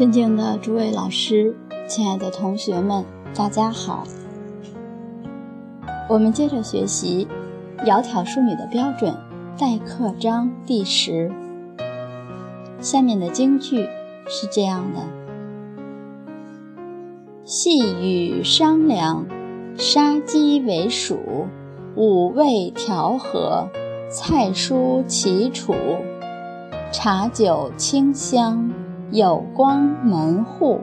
尊敬的诸位老师，亲爱的同学们，大家好。我们接着学习《窈窕淑女》的标准待客章第十。下面的京剧是这样的：细雨商量，杀鸡为黍，五味调和，菜蔬齐楚，茶酒清香。有光门户，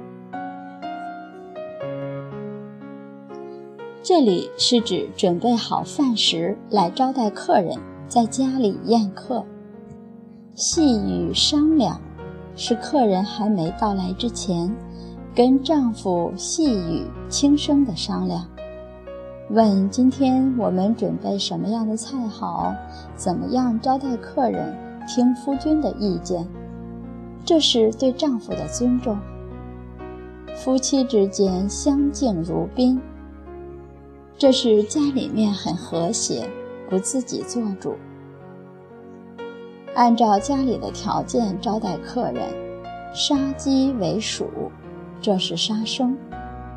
这里是指准备好饭食来招待客人，在家里宴客。细语商量，是客人还没到来之前，跟丈夫细语轻声的商量，问今天我们准备什么样的菜好，怎么样招待客人，听夫君的意见。这是对丈夫的尊重，夫妻之间相敬如宾。这是家里面很和谐，不自己做主，按照家里的条件招待客人。杀鸡为鼠，这是杀生，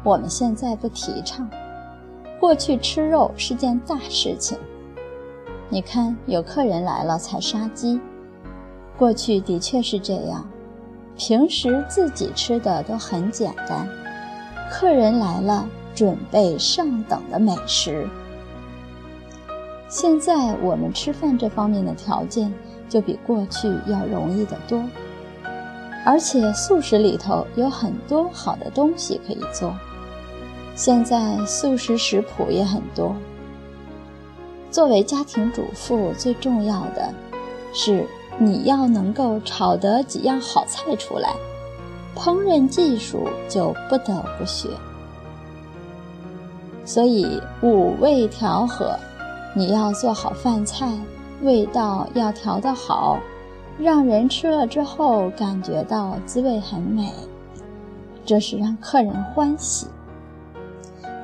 我们现在不提倡。过去吃肉是件大事情，你看有客人来了才杀鸡，过去的确是这样。平时自己吃的都很简单，客人来了准备上等的美食。现在我们吃饭这方面的条件就比过去要容易得多，而且素食里头有很多好的东西可以做。现在素食食谱也很多。作为家庭主妇，最重要的是。你要能够炒得几样好菜出来，烹饪技术就不得不学。所以五味调和，你要做好饭菜，味道要调得好，让人吃了之后感觉到滋味很美，这是让客人欢喜。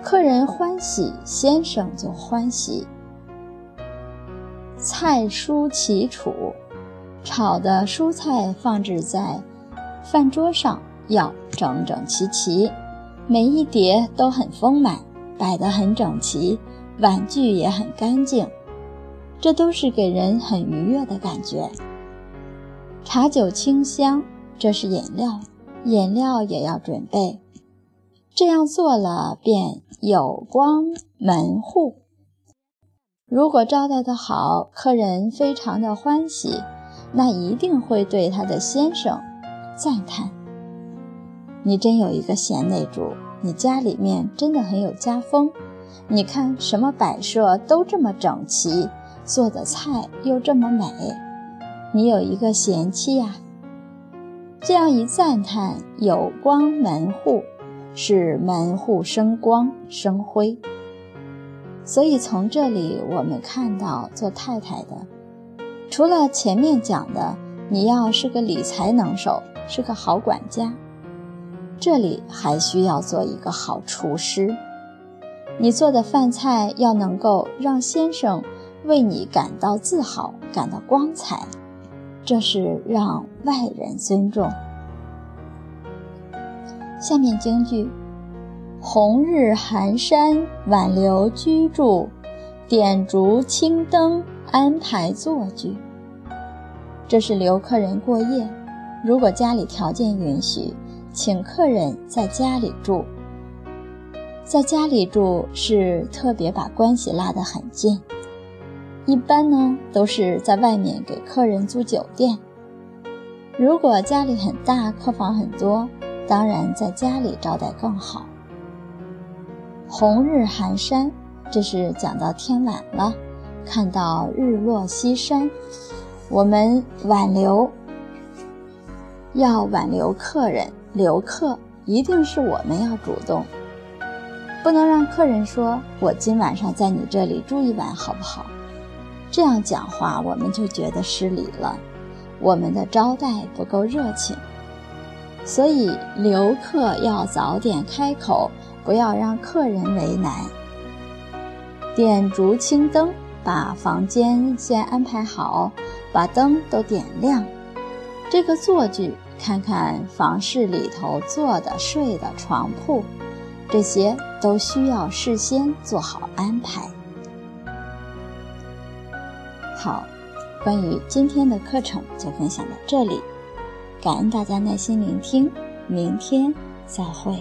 客人欢喜，先生就欢喜。菜蔬齐楚。炒的蔬菜放置在饭桌上要整整齐齐，每一碟都很丰满，摆得很整齐，碗具也很干净，这都是给人很愉悦的感觉。茶酒清香，这是饮料，饮料也要准备。这样做了便有光门户。如果招待的好，客人非常的欢喜。那一定会对他的先生赞叹：“你真有一个贤内助，你家里面真的很有家风。你看什么摆设都这么整齐，做的菜又这么美，你有一个贤妻呀。”这样一赞叹，有光门户，是门户生光生辉。所以从这里我们看到做太太的。除了前面讲的，你要是个理财能手，是个好管家，这里还需要做一个好厨师。你做的饭菜要能够让先生为你感到自豪、感到光彩，这是让外人尊重。下面京剧：红日寒山挽留居住，点烛青灯。安排坐具，这是留客人过夜。如果家里条件允许，请客人在家里住。在家里住是特别把关系拉得很近。一般呢都是在外面给客人租酒店。如果家里很大，客房很多，当然在家里招待更好。红日寒山，这是讲到天晚了。看到日落西山，我们挽留，要挽留客人，留客一定是我们要主动，不能让客人说“我今晚上在你这里住一晚，好不好？”这样讲话我们就觉得失礼了，我们的招待不够热情，所以留客要早点开口，不要让客人为难。点烛青灯。把房间先安排好，把灯都点亮。这个坐具看看房室里头坐的、睡的床铺，这些都需要事先做好安排。好，关于今天的课程就分享到这里，感恩大家耐心聆听，明天再会。